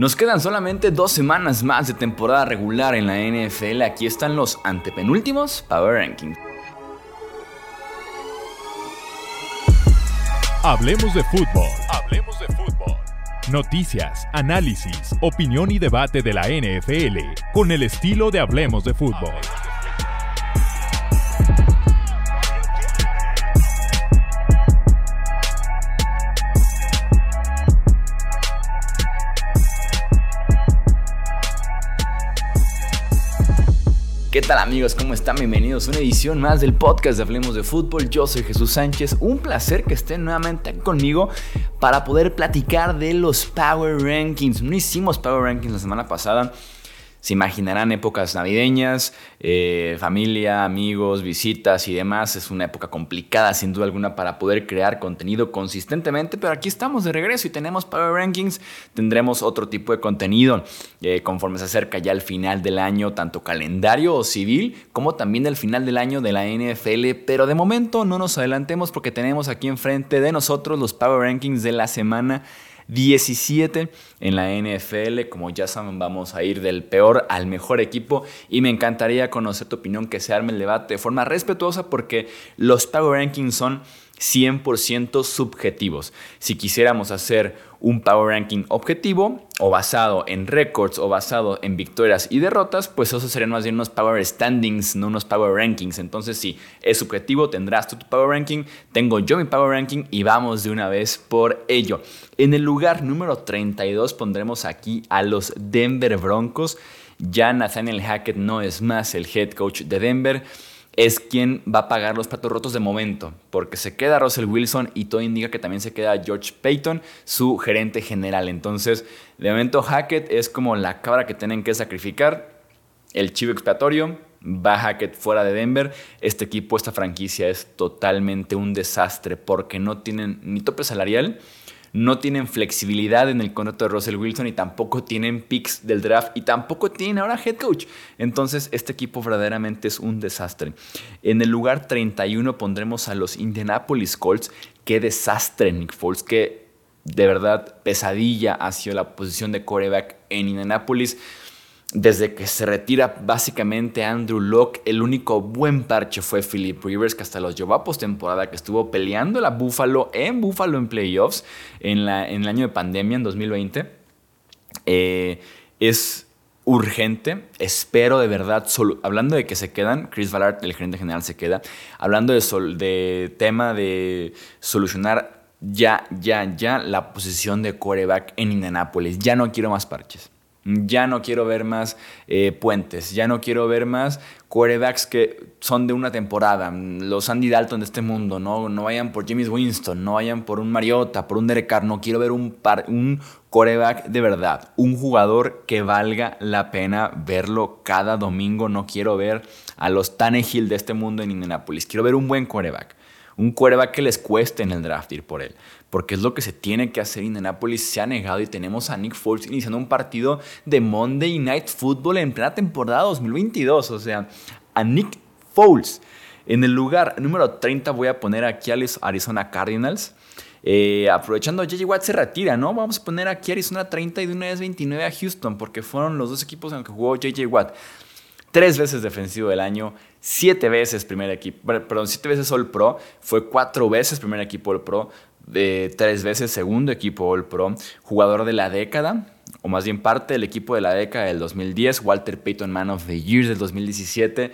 Nos quedan solamente dos semanas más de temporada regular en la NFL. Aquí están los antepenúltimos Power Rankings. Hablemos de fútbol. Hablemos de fútbol. Noticias, análisis, opinión y debate de la NFL con el estilo de Hablemos de fútbol. Tal amigos? ¿Cómo están? Bienvenidos a una edición más del podcast de Hablemos de Fútbol. Yo soy Jesús Sánchez. Un placer que estén nuevamente conmigo para poder platicar de los Power Rankings. No hicimos Power Rankings la semana pasada se imaginarán épocas navideñas, eh, familia, amigos, visitas y demás. Es una época complicada sin duda alguna para poder crear contenido consistentemente, pero aquí estamos de regreso y tenemos Power Rankings. Tendremos otro tipo de contenido eh, conforme se acerca ya el final del año, tanto calendario o civil, como también el final del año de la NFL. Pero de momento no nos adelantemos porque tenemos aquí enfrente de nosotros los Power Rankings de la semana 17 en la NFL. Como ya saben, vamos a ir del peor al mejor equipo y me encantaría conocer tu opinión, que se arme el debate de forma respetuosa porque los Power Rankings son 100% subjetivos. Si quisiéramos hacer un power ranking objetivo o basado en récords o basado en victorias y derrotas, pues eso serían más bien unos power standings, no unos power rankings. Entonces, si es subjetivo, tendrás tú tu power ranking, tengo yo mi power ranking y vamos de una vez por ello. En el lugar número 32 pondremos aquí a los Denver Broncos. Ya Nathaniel Hackett no es más el head coach de Denver es quien va a pagar los platos rotos de momento, porque se queda Russell Wilson y todo indica que también se queda George Payton, su gerente general. Entonces, de momento Hackett es como la cabra que tienen que sacrificar, el chivo expiatorio, va Hackett fuera de Denver, este equipo, esta franquicia es totalmente un desastre porque no tienen ni tope salarial, no tienen flexibilidad en el contrato de Russell Wilson y tampoco tienen picks del draft y tampoco tienen ahora head coach. Entonces este equipo verdaderamente es un desastre. En el lugar 31 pondremos a los Indianapolis Colts. Qué desastre Nick Foles, qué de verdad pesadilla hacia la posición de coreback en Indianapolis. Desde que se retira básicamente Andrew Locke, el único buen parche fue Philip Rivers, que hasta los llevó a postemporada, que estuvo peleando la Buffalo en Buffalo en playoffs en, el año de pandemia, en 2020. Eh, es urgente, espero de verdad, hablando de que se quedan, Chris Ballard, el gerente general, se queda, hablando de, de tema de solucionar ya, ya, ya la posición de quarterback en Indianapolis. Ya no quiero más parches. Ya no quiero ver más eh, puentes, ya no quiero ver más quarterbacks que son de una temporada, los Andy Dalton de este mundo, no, no vayan por James Winston, no vayan por un Mariota, por un Derek Carr, no quiero ver un, par, un quarterback de verdad, un jugador que valga la pena verlo cada domingo, no quiero ver a los Tannehill de este mundo en Indianapolis, quiero ver un buen quarterback un quarterback que les cueste en el draft ir por él, porque es lo que se tiene que hacer. Indianapolis se ha negado y tenemos a Nick Foles iniciando un partido de Monday Night Football en plena temporada 2022. O sea, a Nick Foles. En el lugar número 30 voy a poner aquí a los Arizona Cardinals. Eh, aprovechando, JJ Watt se retira, ¿no? Vamos a poner aquí Arizona 30 y de una vez 29 a Houston, porque fueron los dos equipos en los que jugó JJ Watt. Tres veces defensivo del año, siete veces primer equipo, perdón, siete veces All Pro, fue cuatro veces primer equipo All Pro, de tres veces segundo equipo All Pro, jugador de la década, o más bien parte del equipo de la década del 2010, Walter Payton Man of the Year del 2017.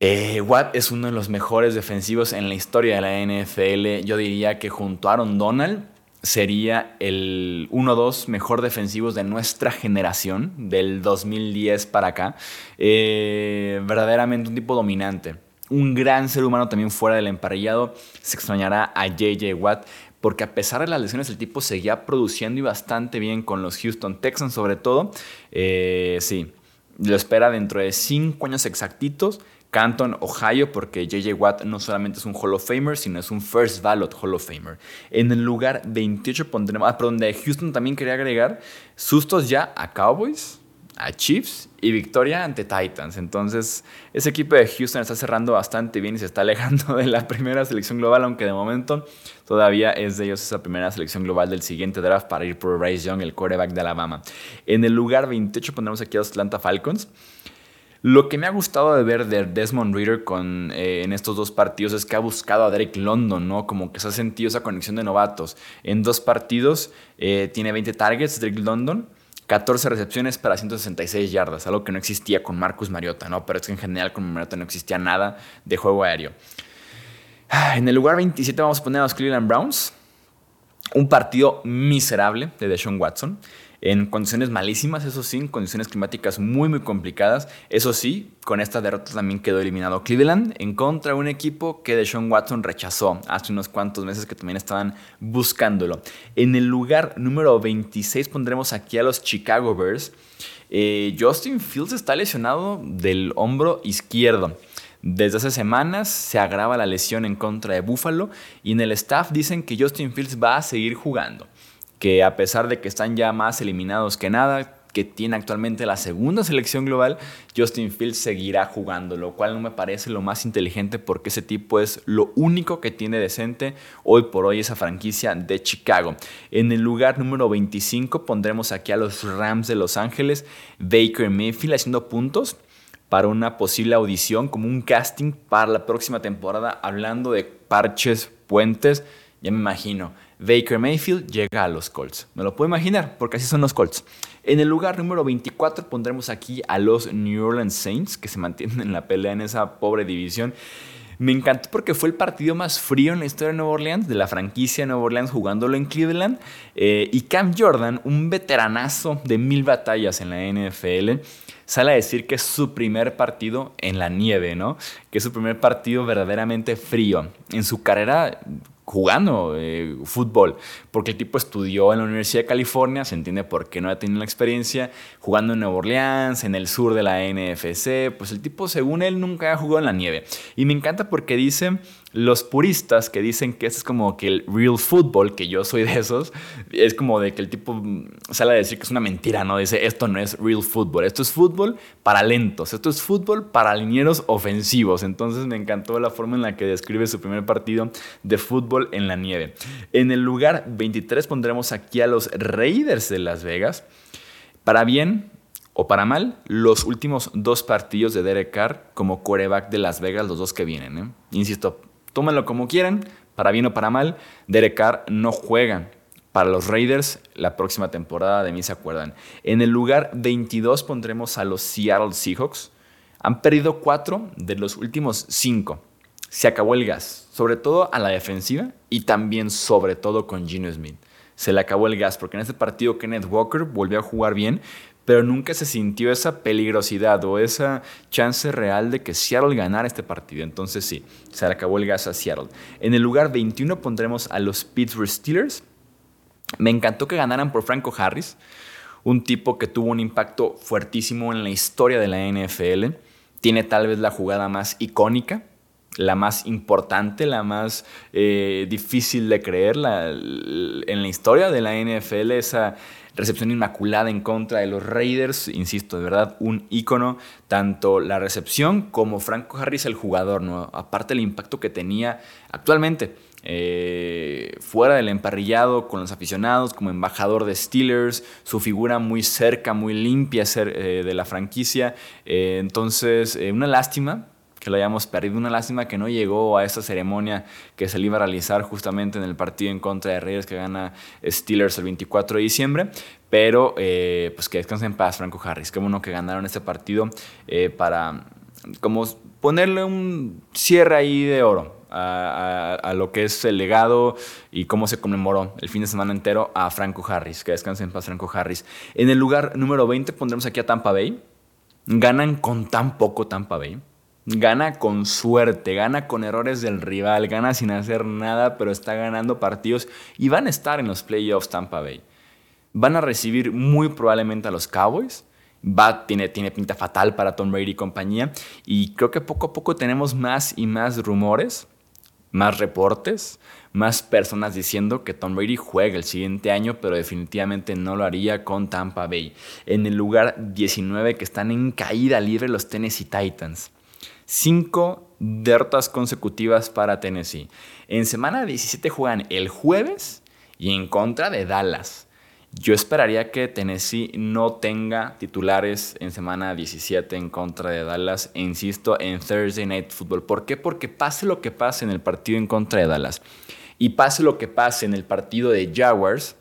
Eh, Watt es uno de los mejores defensivos en la historia de la NFL. Yo diría que junto a Aaron Donald sería el 1-2 mejor defensivos de nuestra generación, del 2010 para acá. Eh, verdaderamente un tipo dominante. Un gran ser humano también fuera del emparrillado. Se extrañará a JJ Watt porque a pesar de las lesiones el tipo seguía produciendo y bastante bien con los Houston Texans sobre todo. Eh, sí, lo espera dentro de 5 años exactitos Canton, Ohio, porque JJ Watt no solamente es un Hall of Famer, sino es un First Ballot Hall of Famer. En el lugar 28 pondremos, ah, perdón, de Houston también quería agregar sustos ya a Cowboys, a Chiefs y victoria ante Titans. Entonces, ese equipo de Houston está cerrando bastante bien y se está alejando de la primera selección global, aunque de momento todavía es de ellos esa primera selección global del siguiente draft para ir por Bryce Young, el quarterback de Alabama. En el lugar 28 pondremos aquí a Atlanta Falcons. Lo que me ha gustado de ver de Desmond Reader con, eh, en estos dos partidos es que ha buscado a Derek London, ¿no? Como que se ha sentido esa conexión de novatos. En dos partidos eh, tiene 20 targets, Derek London. 14 recepciones para 166 yardas, algo que no existía con Marcus Mariota, ¿no? Pero es que en general con Mariota no existía nada de juego aéreo. Ah, en el lugar 27 vamos a poner a los Cleveland Browns. Un partido miserable de Deshaun Watson en condiciones malísimas, eso sí, en condiciones climáticas muy, muy complicadas. Eso sí, con esta derrota también quedó eliminado Cleveland en contra de un equipo que Deshaun Watson rechazó hace unos cuantos meses que también estaban buscándolo. En el lugar número 26 pondremos aquí a los Chicago Bears. Eh, Justin Fields está lesionado del hombro izquierdo. Desde hace semanas se agrava la lesión en contra de Buffalo y en el staff dicen que Justin Fields va a seguir jugando que a pesar de que están ya más eliminados que nada, que tiene actualmente la segunda selección global, Justin Fields seguirá jugando, lo cual no me parece lo más inteligente porque ese tipo es lo único que tiene decente hoy por hoy esa franquicia de Chicago. En el lugar número 25 pondremos aquí a los Rams de Los Ángeles, Baker Mayfield haciendo puntos para una posible audición como un casting para la próxima temporada hablando de parches, puentes, ya me imagino Baker Mayfield llega a los Colts. Me lo puedo imaginar, porque así son los Colts. En el lugar número 24 pondremos aquí a los New Orleans Saints, que se mantienen en la pelea en esa pobre división. Me encantó porque fue el partido más frío en la historia de Nueva Orleans, de la franquicia de Nueva Orleans jugándolo en Cleveland. Eh, y Cam Jordan, un veteranazo de mil batallas en la NFL, sale a decir que es su primer partido en la nieve, ¿no? Que es su primer partido verdaderamente frío. En su carrera jugando eh, fútbol, porque el tipo estudió en la Universidad de California, se entiende por qué no ha tenido la experiencia, jugando en Nueva Orleans, en el sur de la NFC, pues el tipo según él nunca ha jugado en la nieve. Y me encanta porque dice los puristas que dicen que este es como que el real football, que yo soy de esos, es como de que el tipo sale a decir que es una mentira, ¿no? Dice, esto no es real football, esto es fútbol para lentos, esto es fútbol para linieros ofensivos. Entonces me encantó la forma en la que describe su primer partido de fútbol en la nieve. En el lugar 23 pondremos aquí a los Raiders de Las Vegas. Para bien, o para mal, los últimos dos partidos de Derek Carr como quarterback de Las Vegas, los dos que vienen. ¿eh? Insisto, tómenlo como quieran, para bien o para mal, Derek Carr no juega para los Raiders la próxima temporada, de mí se acuerdan. En el lugar 22 pondremos a los Seattle Seahawks. Han perdido cuatro de los últimos cinco. Se acabó el gas, sobre todo a la defensiva y también sobre todo con Gino Smith. Se le acabó el gas porque en este partido Kenneth Walker volvió a jugar bien, pero nunca se sintió esa peligrosidad o esa chance real de que Seattle ganara este partido. Entonces sí, se le acabó el gas a Seattle. En el lugar 21 pondremos a los Pittsburgh Steelers. Me encantó que ganaran por Franco Harris, un tipo que tuvo un impacto fuertísimo en la historia de la NFL. Tiene tal vez la jugada más icónica, la más importante, la más eh, difícil de creer en la historia de la NFL, esa recepción inmaculada en contra de los Raiders, insisto, de verdad, un ícono, tanto la recepción como Franco Harris el jugador, ¿no? aparte el impacto que tenía actualmente. Eh, fuera del emparrillado con los aficionados, como embajador de Steelers, su figura muy cerca, muy limpia eh, de la franquicia. Entonces, una lástima que lo hayamos perdido. Una lástima que no llegó a esa ceremonia que se le iba a realizar justamente en el partido en contra de Reyes que gana Steelers el 24 de diciembre. Pero eh, pues que descanse en paz Franco Harris. Qué bueno que ganaron este partido eh, para como ponerle un cierre ahí de oro a, a, lo que es el legado y cómo se conmemoró el fin de semana entero a Franco Harris. Que descanse en paz Franco Harris. En el lugar número 20 pondremos aquí a Tampa Bay. Ganan con tan poco Tampa Bay. Gana con suerte, gana con errores del rival, gana sin hacer nada, pero está ganando partidos y van a estar en los playoffs Tampa Bay. Van a recibir muy probablemente a los Cowboys. Va, tiene, tiene pinta fatal para Tom Brady y compañía. Y creo que poco a poco tenemos más y más rumores más reportes, más personas diciendo que Tom Brady juega el siguiente año, pero definitivamente no lo haría con Tampa Bay. En el lugar 19 que están en caída libre los Tennessee Titans. Cinco derrotas consecutivas para Tennessee. En semana 17 juegan el jueves y en contra de Dallas. Yo esperaría que Tennessee no tenga titulares en semana 17 en contra de Dallas, e insisto, en Thursday Night Football. ¿Por qué? Porque pase lo que pase en el partido en contra de Dallas y pase lo que pase en el partido de Jaguars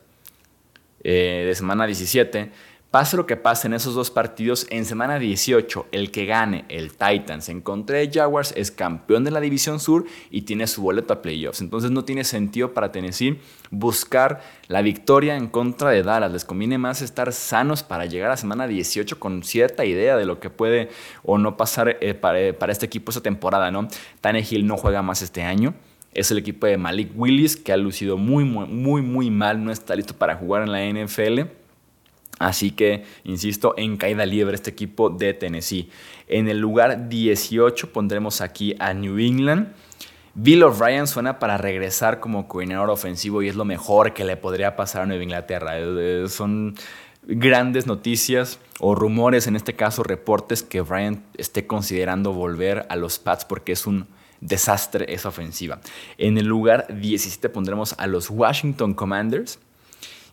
eh, de semana 17, Pase lo que pase en esos dos partidos, en semana 18, el que gane el Titans en contra de Jaguars es campeón de la División Sur y tiene su boleto a playoffs. Entonces no tiene sentido para Tennessee buscar la victoria en contra de Dallas. Les conviene más estar sanos para llegar a semana 18 con cierta idea de lo que puede o no pasar eh, eh, para, este equipo esta temporada. ¿no? Tannehill no juega más este año es el equipo de Malik Willis, que ha lucido muy, muy, muy, muy mal, no está listo para jugar en la NFL. Así que, insisto, en caída libre este equipo de Tennessee. En el lugar 18 pondremos aquí a New England. Bill O'Brien suena para regresar como coordinador ofensivo y es lo mejor que le podría pasar a Nueva Inglaterra. Eh, eh, son grandes noticias o rumores, en este caso reportes, que O'Brien esté considerando volver a los Pats porque es un desastre esa ofensiva. En el lugar 17 pondremos a los Washington Commanders.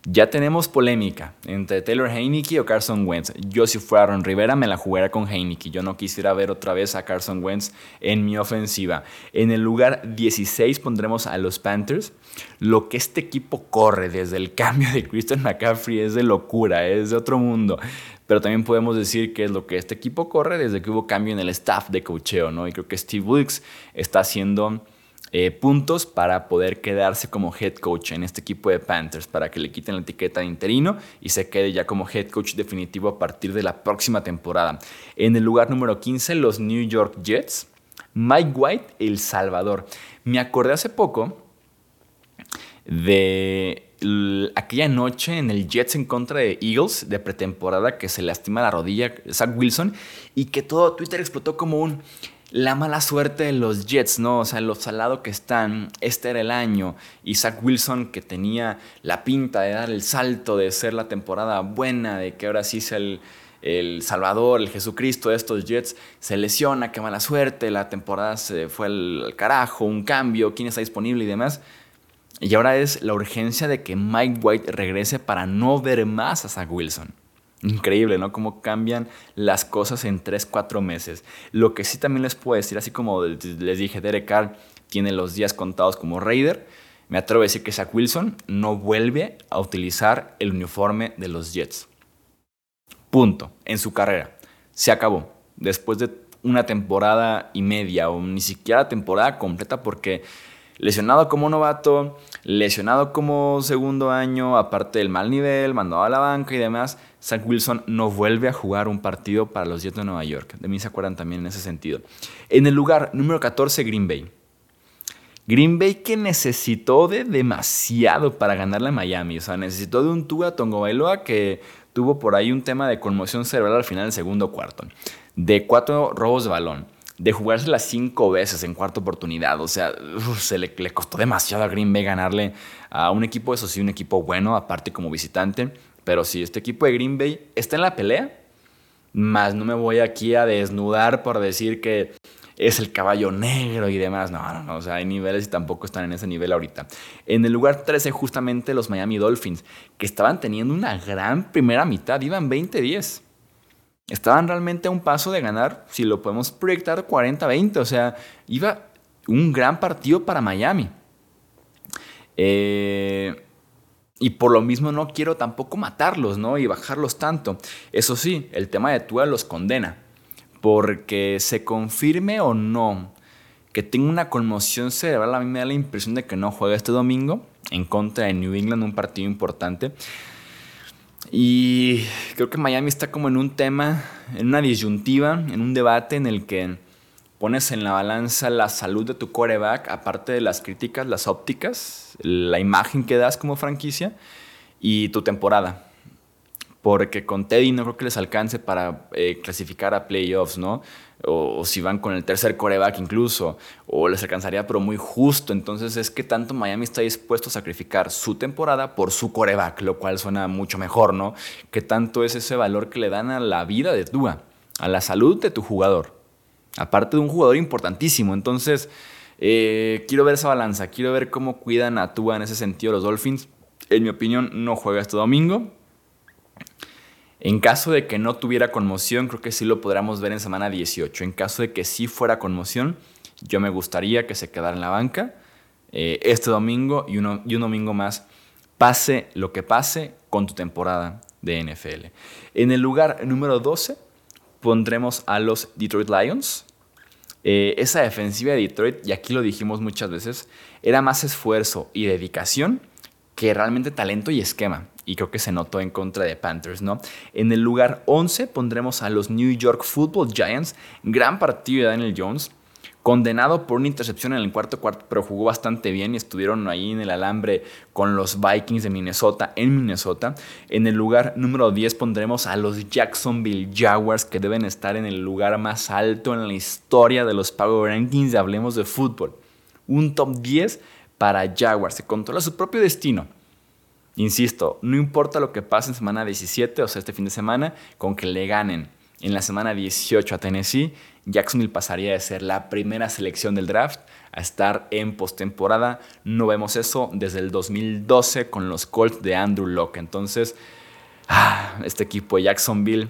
Ya tenemos polémica entre Taylor Heineke o Carson Wentz. Yo si fuera Ron Rivera me la jugaría con Heineke. Yo no quisiera ver otra vez a Carson Wentz en mi ofensiva. En el lugar 16 pondremos a los Panthers. Lo que este equipo corre desde el cambio de Christian McCaffrey es de locura, es de otro mundo. Pero también podemos decir que es lo que este equipo corre desde que hubo cambio en el staff de cocheo, ¿no? Y creo que Steve Wilkes está haciendo eh, puntos para poder quedarse como head coach en este equipo de Panthers, para que le quiten la etiqueta de interino y se quede ya como head coach definitivo a partir de la próxima temporada. En el lugar número 15, los New York Jets. Mike White, El Salvador. Me acordé hace poco de aquella noche en el Jets en contra de Eagles de pretemporada que se lastima la rodilla Zach Wilson y que todo Twitter explotó como un la mala suerte de los Jets, ¿no? O sea, lo salado que están, este era el año. Zach Wilson, que tenía la pinta de dar el salto, de ser la temporada buena, de que ahora sí sea el, el Salvador, el Jesucristo de estos Jets, se lesiona, qué mala suerte, la temporada se fue al, carajo, un cambio, quién está disponible y demás. Y ahora es la urgencia de que Mike White regrese para no ver más a Zach Wilson. Increíble, ¿no? Cómo cambian las cosas en 3, 4 meses. Lo que sí también les puedo decir, así como les dije, Derek Carr tiene los días contados como Raider, me atrevo a decir que Zach Wilson no vuelve a utilizar el uniforme de los Jets. Punto. En su carrera. Se acabó. Después de una temporada y media o ni siquiera temporada completa porque lesionado como novato, lesionado como segundo año, aparte del mal nivel, mandado a la banca y demás, Zach Wilson no vuelve a jugar un partido para los Jets de Nueva York. De mí se acuerdan también en ese sentido. En el lugar número 14, Green Bay. Green Bay que necesitó de demasiado para ganarle a Miami. O sea, necesitó de un Tua Tongo Bailoa que tuvo por ahí un tema de conmoción cerebral al final del segundo cuarto. De cuatro robos de balón de jugársela cinco veces en cuarta oportunidad. O sea, se le, le, costó demasiado a Green Bay ganarle a un equipo, eso sí, un equipo bueno, aparte como visitante. Pero si este equipo de Green Bay está en la pelea, más no me voy aquí a desnudar por decir que es el caballo negro y demás. No, no, no. O sea, hay niveles y tampoco están en ese nivel ahorita. En el lugar 13, justamente los Miami Dolphins, que estaban teniendo una gran primera mitad, iban 20-10. Estaban realmente a un paso de ganar, si lo podemos proyectar, 40-20. O sea, iba un gran partido para Miami. Eh, y por lo mismo no quiero tampoco matarlos, ¿no? Y bajarlos tanto. Eso sí, el tema de Tua los condena. Porque se confirme o no que tenga una conmoción cerebral, a mí me da la impresión de que no juega este domingo en contra de New England, un partido importante. Y creo que Miami está como en un tema, en una disyuntiva, en un debate en el que pones en la balanza la salud de tu coreback, aparte de las críticas, las ópticas, la imagen que das como franquicia y tu temporada. porque con Teddy no creo que les alcance para eh, clasificar a playoffs, ¿no? O, si van con el tercer coreback incluso, o les alcanzaría pero muy justo. Entonces es que tanto Miami está dispuesto a sacrificar su temporada por su coreback, lo cual suena mucho mejor, ¿no? Que tanto es ese valor que le dan a la vida de Tua, a la salud de tu jugador. Aparte de un jugador importantísimo. Entonces, eh, quiero ver esa balanza, quiero ver cómo cuidan a Tua en ese sentido los Dolphins. En mi opinión, no juega este domingo en caso de que no tuviera conmoción, creo que sí lo podríamos ver en semana 18. En caso de que sí fuera conmoción, yo me gustaría que se quedara en la banca eh, este domingo y, y un domingo más, pase lo que pase con tu temporada de NFL. En el lugar número 12 pondremos a los Detroit Lions. Eh, esa defensiva de Detroit, y aquí lo dijimos muchas veces, era más esfuerzo y dedicación que realmente talento y esquema y creo que se notó en contra de Panthers, ¿no? En el lugar 11 pondremos a los New York Football Giants, gran partido de Daniel Jones, condenado por una intercepción en el cuarto cuarto, pero jugó bastante bien y estuvieron ahí en el alambre con los Vikings de Minnesota en Minnesota. En el lugar número 10 pondremos a los Jacksonville Jaguars, que deben estar en el lugar más alto en la historia de los Power Rankings, hablemos de fútbol. Un top 10 para Jaguars, se controla su propio destino. Insisto, no importa lo que pase en semana 17, o sea, este fin de semana, con que le ganen en la semana 18 a Tennessee, Jacksonville pasaría de ser la primera selección del draft a estar en postemporada. No vemos eso desde el 2012 con los Colts de Andrew Locke. Entonces, ah, este equipo de Jacksonville,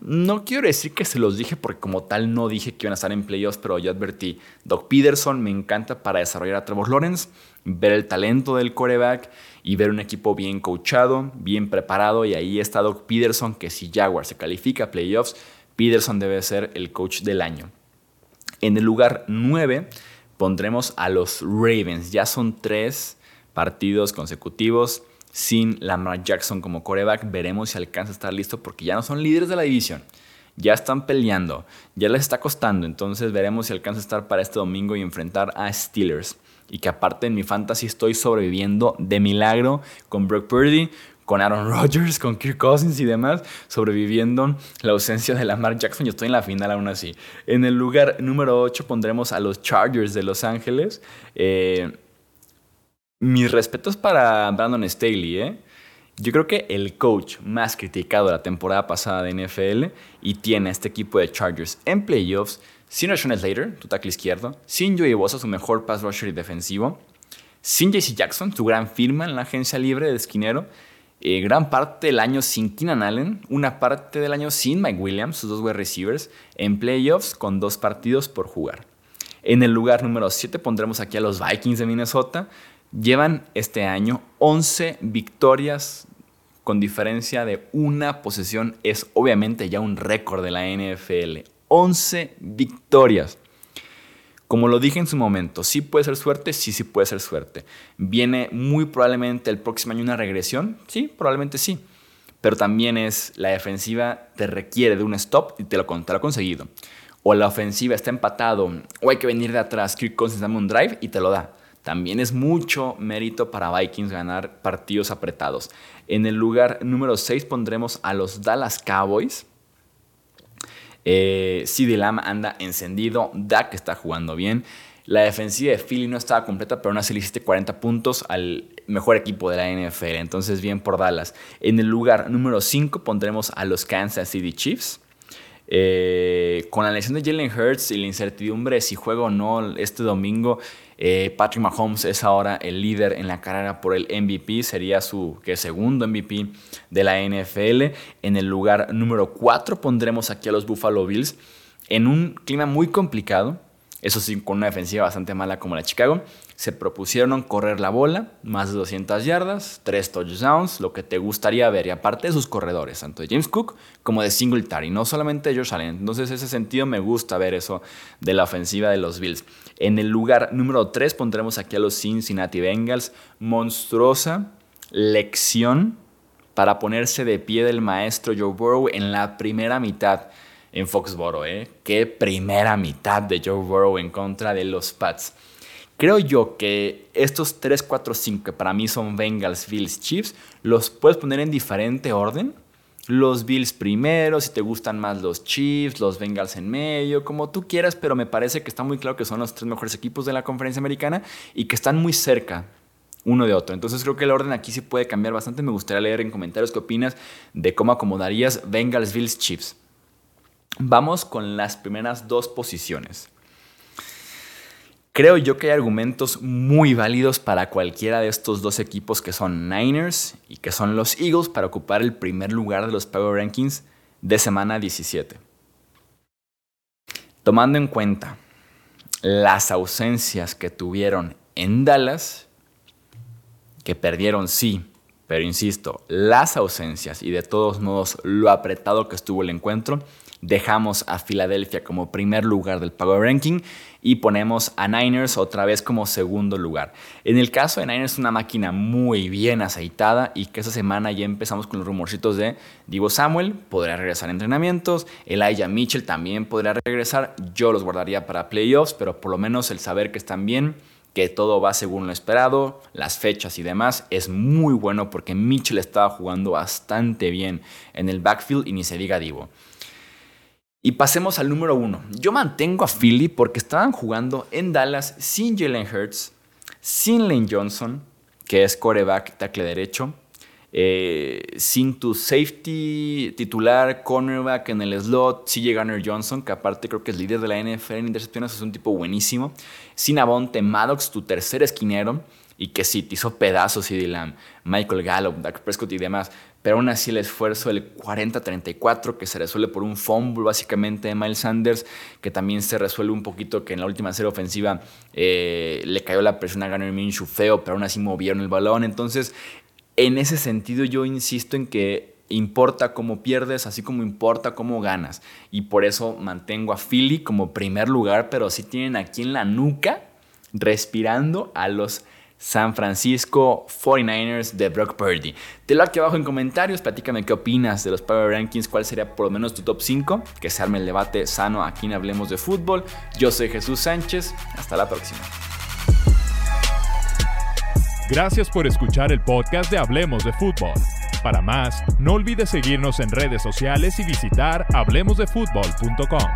no quiero decir que se los dije porque como tal no dije que iban a estar en playoffs, pero yo advertí, Doc Peterson me encanta para desarrollar a Trevor Lawrence, ver el talento del coreback y ver un equipo bien coachado, bien preparado. Y ahí está Doc Peterson, que si Jaguar se califica a playoffs, Peterson debe ser el coach del año. En el lugar 9 pondremos a los Ravens. Ya son tres partidos consecutivos sin Lamar Jackson como coreback. Veremos si alcanza a estar listo porque ya no son líderes de la división. Ya están peleando, ya les está costando. Entonces veremos si alcanza a estar para este domingo y enfrentar a Steelers y que aparte en mi fantasy estoy sobreviviendo de milagro con Brock Purdy, con Aaron Rodgers, con Kirk Cousins y demás, sobreviviendo la ausencia de Lamar Jackson. Yo estoy en la final aún así. En el lugar número 8 pondremos a los Chargers de Los Ángeles. Eh, mis respetos para Brandon Staley, ¿eh? Yo creo que el coach más criticado de la temporada pasada de NFL y tiene a este equipo de Chargers en playoffs sin Rashawn Slater, tu tackle izquierdo, sin Joey Bosa, su mejor pass rusher y defensivo, sin JC Jackson, su gran firma en la agencia libre de esquinero, eh, gran parte del año sin Keenan Allen, una parte del año sin Mike Williams, sus dos wide receivers, en playoffs con dos partidos por jugar. En el lugar número 7 pondremos aquí a los Vikings de Minnesota. Llevan este año 11 victorias con diferencia de una posesión. Es obviamente ya un récord de la NFL. 11 victorias. Como lo dije en su momento, sí puede ser suerte, sí, sí puede ser suerte. ¿Viene muy probablemente el próximo año una regresión? Sí, probablemente sí. Pero también es la defensiva te requiere de un stop y te lo, te lo ha conseguido. O la ofensiva está empatado o hay que venir de atrás, Kirk Cousins dame un drive y te lo da. También es mucho mérito para Vikings ganar partidos apretados. En el lugar número 6 pondremos a los Dallas Cowboys eh, CD Lamb anda encendido. Dak está jugando bien. La defensiva de Philly no estaba completa, pero aún así le hiciste 40 puntos al mejor equipo de la NFL. Entonces, bien por Dallas. En el lugar número 5 pondremos a los Kansas City Chiefs. Eh, con la lesión de Jalen Hurts y la incertidumbre si juega o no este domingo, eh, Patrick Mahomes es ahora el líder en la carrera por el MVP, sería su segundo MVP de la NFL. En el lugar número 4 pondremos aquí a los Buffalo Bills en un clima muy complicado, eso sí, con una defensiva bastante mala como la Chicago se propusieron correr la bola, más de 200 yardas, 3 touchdowns, lo que te gustaría ver, y aparte de sus corredores, tanto de James Cook como de Singletary, no solamente de Josh Allen. Entonces, ese sentido me gusta ver eso de la ofensiva de los Bills. En el lugar número 3 pondremos aquí a los Cincinnati Bengals, monstruosa lección para ponerse de pie del maestro Joe Burrow en la primera mitad en Foxboro, ¿eh? Qué primera mitad de Joe Burrow en contra de los Pats. Creo yo que estos 3, 4, 5 que para mí son Bengals, Bills, Chiefs, los puedes poner en diferente orden los Bills primero, si te gustan más los Chiefs, los Bengals en medio, como tú quieras, pero me parece que está muy claro que son los tres mejores equipos de la conferencia americana y que están muy cerca uno de otro. Entonces creo que el orden aquí sí puede cambiar bastante. Me gustaría leer en comentarios qué opinas de cómo acomodarías Bengals, Bills, Chiefs. Vamos con las primeras dos posiciones. Creo yo que hay argumentos muy válidos para cualquiera de estos dos equipos que son Niners y que son los Eagles para ocupar el primer lugar de los Power Rankings de semana 17. Tomando en cuenta las ausencias que tuvieron en Dallas, que perdieron sí, pero insisto, las ausencias y de todos modos lo apretado que estuvo el encuentro, dejamos a Filadelfia como primer lugar del Power Ranking y ponemos a Niners otra vez como segundo lugar. En el caso de Niners, una máquina muy bien aceitada y que esta semana ya empezamos con los rumorcitos de Divo Samuel, podría regresar a entrenamientos, Elijah Mitchell también podría regresar, yo los guardaría para playoffs, pero por lo menos el saber que están bien que todo va según lo esperado, las fechas y demás, es muy bueno porque Mitchell estaba jugando bastante bien en el backfield y ni se diga Divo. Y pasemos al número uno. Yo mantengo a Philly porque estaban jugando en Dallas sin Jalen Hurts, sin Lane Johnson, que es coreback tackle derecho, eh, sin tu safety titular, cornerback en el slot, CJ Garner Johnson, que aparte creo que es líder de la NFL en intercepciones, es un tipo buenísimo, sin Avonte Maddox, tu tercer esquinero, y que sí, te hizo pedazos y Lamb, Michael Gallup, Dak Prescott y demás, pero aún así el esfuerzo del 40-34 que se resuelve por un fumble básicamente de Miles Sanders, que también se resuelve un poquito que en la última serie ofensiva eh, le cayó la presión a Garner Minshew feo, pero aún así movieron el balón, entonces en ese sentido yo insisto en que importa cómo pierdes, así como importa cómo ganas. Y por eso mantengo a Philly como primer lugar, pero sí tienen aquí en la nuca, respirando a los San Francisco 49ers de Brock Purdy. Te lo aquí abajo en comentarios, platícame qué opinas de los Power Rankings, cuál sería por lo menos tu top 5, que se arme el debate sano aquí en Hablemos de Fútbol. Yo soy Jesús Sánchez, hasta la próxima. Gracias por escuchar el podcast de Hablemos de Fútbol. Para más, no olvides seguirnos en redes sociales y visitar hablemosdefutbol.com.